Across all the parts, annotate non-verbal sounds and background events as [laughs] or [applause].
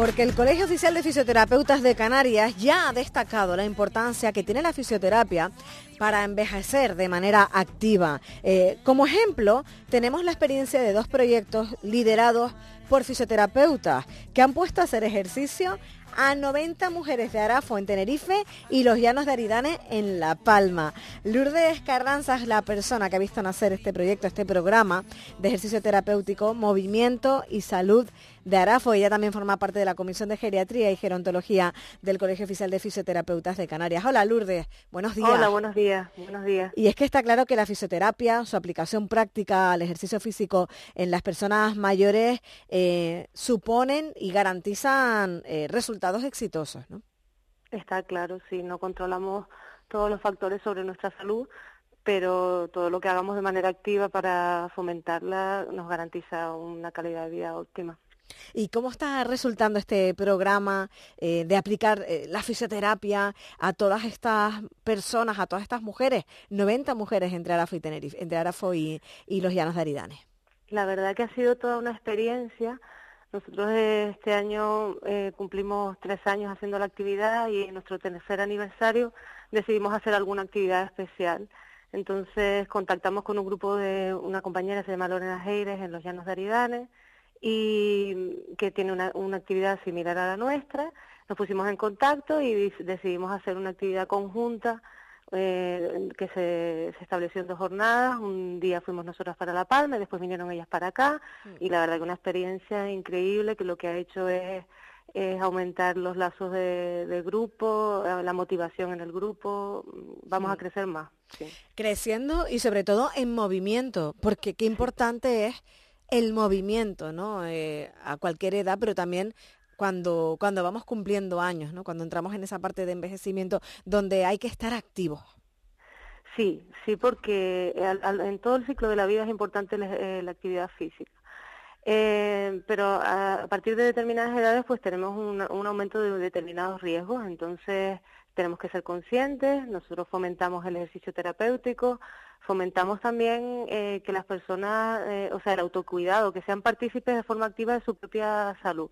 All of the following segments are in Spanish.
Porque el Colegio Oficial de Fisioterapeutas de Canarias ya ha destacado la importancia que tiene la fisioterapia para envejecer de manera activa. Eh, como ejemplo, tenemos la experiencia de dos proyectos liderados por fisioterapeutas que han puesto a hacer ejercicio a 90 mujeres de Arafo en Tenerife y los Llanos de Aridane en La Palma. Lourdes Carranza es la persona que ha visto nacer este proyecto, este programa de ejercicio terapéutico, movimiento y salud de Arafo. Ella también forma parte de la Comisión de Geriatría y Gerontología del Colegio Oficial de Fisioterapeutas de Canarias. Hola Lourdes, buenos días. Hola, buenos días, buenos días. Y es que está claro que la fisioterapia, su aplicación práctica al ejercicio físico en las personas mayores eh, suponen y garantizan eh, resultados exitosos, ¿no? Está claro, sí, no controlamos todos los factores sobre nuestra salud, pero todo lo que hagamos de manera activa para fomentarla nos garantiza una calidad de vida óptima. ¿Y cómo está resultando este programa eh, de aplicar eh, la fisioterapia a todas estas personas, a todas estas mujeres? 90 mujeres entre Arafo y Tenerife, entre Arafo y, los Llanos de Aridane. La verdad que ha sido toda una experiencia. Nosotros este año eh, cumplimos tres años haciendo la actividad y en nuestro tercer aniversario decidimos hacer alguna actividad especial. Entonces contactamos con un grupo de una compañera, se llama Lorena Heires, en los Llanos de Aridane, y que tiene una, una actividad similar a la nuestra. Nos pusimos en contacto y decidimos hacer una actividad conjunta eh, que se, se, estableció en dos jornadas. Un día fuimos nosotras para La Palma, y después vinieron ellas para acá y la verdad que una experiencia increíble que lo que ha hecho es, es aumentar los lazos de, grupo, eh, la motivación en el grupo. Vamos a crecer más. Creciendo y sobre todo en movimiento, porque qué importante es el movimiento, ¿no? Eh, a cualquier edad, pero también cuando, cuando vamos cumpliendo años, ¿no? Cuando entramos en esa parte de envejecimiento donde hay que estar activos. Sí, sí, porque en todo el ciclo de la vida es importante la, eh, actividad física. Eh, pero a, partir de determinadas edades pues tenemos un, un aumento de determinados riesgos, entonces tenemos que ser conscientes, nosotros fomentamos el ejercicio terapéutico, fomentamos también eh, que las personas, eh, o sea, el autocuidado, que sean partícipes de forma activa de su propia salud.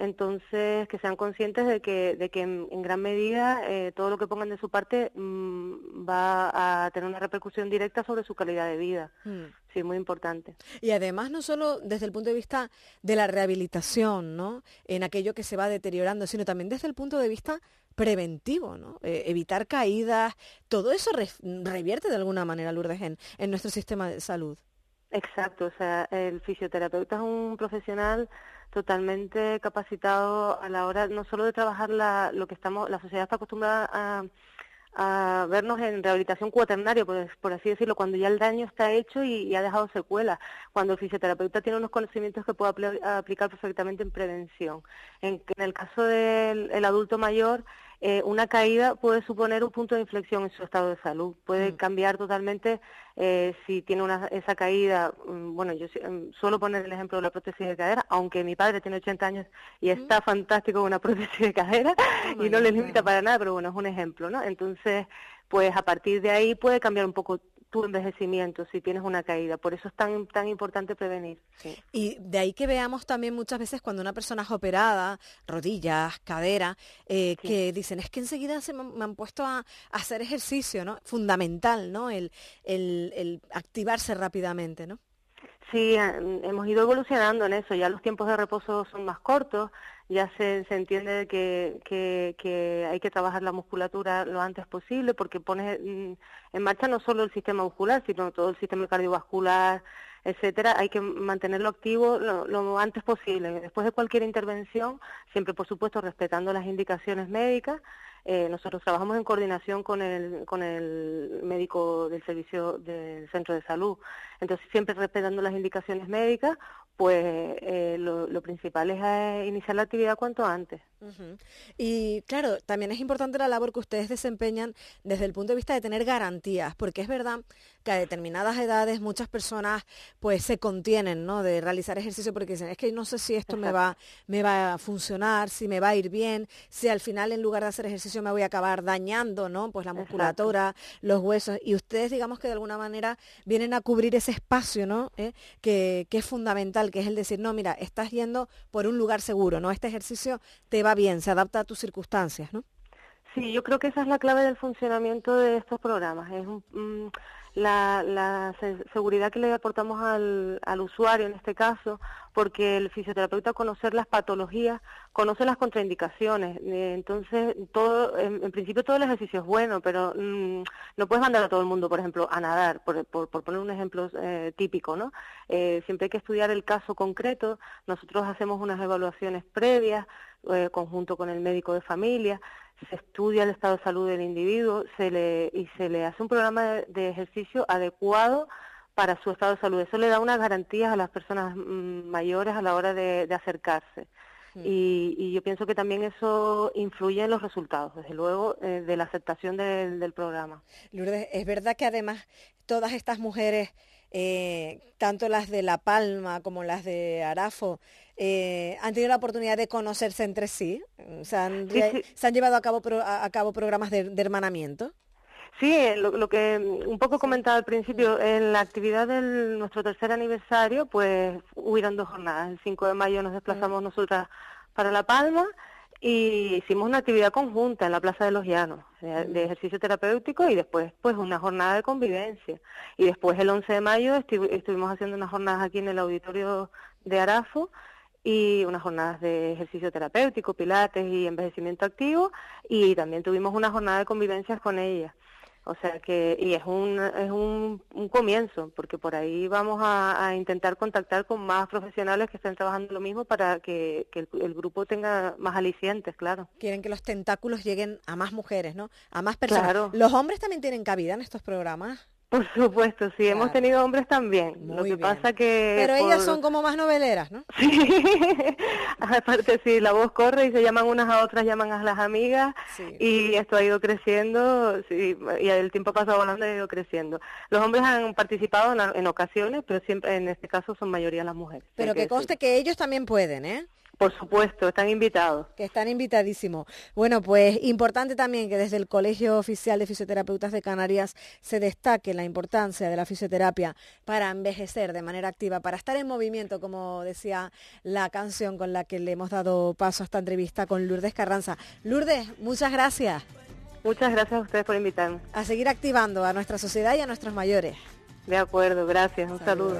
Entonces, que sean conscientes de que, de que en, gran medida eh, todo lo que pongan de su parte mm, va a tener una repercusión directa sobre su calidad de vida. Mm. Sí, muy importante. Y además no solo desde el punto de vista de la rehabilitación, ¿no? En aquello que se va deteriorando, sino también desde el punto de vista preventivo, ¿no? Eh, evitar caídas, todo eso revierte de alguna manera, Lourdes, en, en nuestro sistema de salud. Exacto, o sea, el fisioterapeuta es un profesional totalmente capacitado a la hora no solo de trabajar la, lo que estamos, la sociedad está acostumbrada a, vernos en rehabilitación cuaternaria, por, por, así decirlo, cuando ya el daño está hecho y, ha dejado secuelas, cuando el fisioterapeuta tiene unos conocimientos que puede aplicar perfectamente en prevención. En, en el caso del adulto mayor, eh, una caída puede suponer un punto de inflexión en su estado de salud, puede mm. cambiar totalmente eh, si tiene una, esa caída. Mm, bueno, yo mm, suelo poner el ejemplo de la prótesis de cadera, aunque mi padre tiene 80 años y está fantástico con una prótesis de cadera [laughs] y no le limita para nada, pero bueno, es un ejemplo, ¿no? Entonces, pues a partir de ahí puede cambiar un poco tu envejecimiento si tienes una caída. Por eso es tan, tan importante prevenir. Y de ahí que veamos también muchas veces cuando una persona es operada, rodillas, cadera, eh, que dicen, es que enseguida se me, han puesto a, hacer ejercicio, ¿no? Fundamental, ¿no? El, el, el activarse rápidamente, ¿no? Sí, hemos ido evolucionando en eso. Ya los tiempos de reposo son más cortos, ya se, se entiende que, que, que, hay que trabajar la musculatura lo antes posible porque pone en marcha no solo el sistema muscular, sino todo el sistema cardiovascular, etcétera. Hay que mantenerlo activo lo, lo antes posible. Después de cualquier intervención, siempre por supuesto respetando las indicaciones médicas, eh, nosotros trabajamos en coordinación con el, con el médico del servicio del centro de salud. Entonces, siempre respetando las indicaciones médicas, pues eh, lo, principal es eh, iniciar la actividad cuanto antes. Y claro, también es importante la labor que ustedes desempeñan desde el punto de vista de tener garantías, porque es verdad que a determinadas edades muchas personas pues se contienen ¿no? de realizar ejercicio porque dicen, es que no sé si esto me va, me va a funcionar, si me va a ir bien, si al final en lugar de hacer ejercicio me voy a acabar dañando ¿no? pues la musculatura, los huesos, y ustedes digamos que de alguna manera vienen a cubrir ese espacio ¿no? ¿Eh? que, que es fundamental, que es el decir, no, mira, estás yendo por un lugar seguro, ¿no? Este ejercicio te va bien, se adapta a tus circunstancias, ¿no? Sí, yo creo que esa es la clave del funcionamiento de estos programas. Es la, seguridad que le aportamos al, usuario en este caso, porque el fisioterapeuta conocer las patologías, conoce las contraindicaciones. Eh, entonces, todo, en, principio todo el ejercicio es bueno, pero mm, no puedes mandar a todo el mundo, por ejemplo, a nadar, por, poner un ejemplo eh, típico, ¿no? Eh, siempre hay que estudiar el caso concreto. Nosotros hacemos unas evaluaciones previas, conjunto con el médico de familia se estudia el estado de salud del individuo se le, y se le hace un programa de, ejercicio adecuado para su estado de salud. Eso le da unas garantías a las personas mm, mayores a la hora de, acercarse. Y, yo pienso que también eso influye en los resultados, desde luego, eh, de la aceptación del, programa. Lourdes, es verdad que además todas estas mujeres, eh, tanto las de La Palma como las de Arafo, eh, han tenido la oportunidad de conocerse entre sí. ¿Se han, llevado a cabo, a, cabo programas de, hermanamiento? Sí, eh, lo, que un poco comentaba al principio, en la actividad de nuestro tercer aniversario, pues hubieron dos jornadas. El 5 de mayo nos desplazamos mm. nosotras para La Palma y hicimos una actividad conjunta en la Plaza de los Llanos, de, mm. ejercicio terapéutico y después pues una jornada de convivencia. Y después el 11 de mayo estuvimos haciendo unas jornadas aquí en el auditorio de Arafo y unas jornadas de ejercicio terapéutico, pilates y envejecimiento activo y también tuvimos una jornada de convivencias con ella. O sea que, y es un, es un, un comienzo, porque por ahí vamos a, intentar contactar con más profesionales que estén trabajando lo mismo para que, que el, grupo tenga más alicientes, claro. Quieren que los tentáculos lleguen a más mujeres, ¿no? A más personas. ¿Los hombres también tienen cabida en estos programas? Por supuesto, sí, hemos tenido hombres también. Lo que pasa que... Pero ellas son como más noveleras, ¿no? Sí, [laughs] aparte sí, la voz corre y se llaman unas a otras, llaman a las amigas y esto ha ido creciendo sí, y el tiempo pasado volando ha ido creciendo. Los hombres han participado en, ocasiones, pero siempre en este caso son mayoría las mujeres. Pero que, conste que ellos también pueden, ¿eh? Por supuesto, están invitados. Que están invitadísimos. Bueno, pues importante también que desde el Colegio Oficial de Fisioterapeutas de Canarias se destaque la importancia de la fisioterapia para envejecer de manera activa, para estar en movimiento, como decía la canción con la que le hemos dado paso a esta entrevista con Lourdes Carranza. Lourdes, muchas gracias. Muchas gracias a ustedes por invitarme. A seguir activando a nuestra sociedad y a nuestros mayores. De acuerdo, gracias. Un saludo.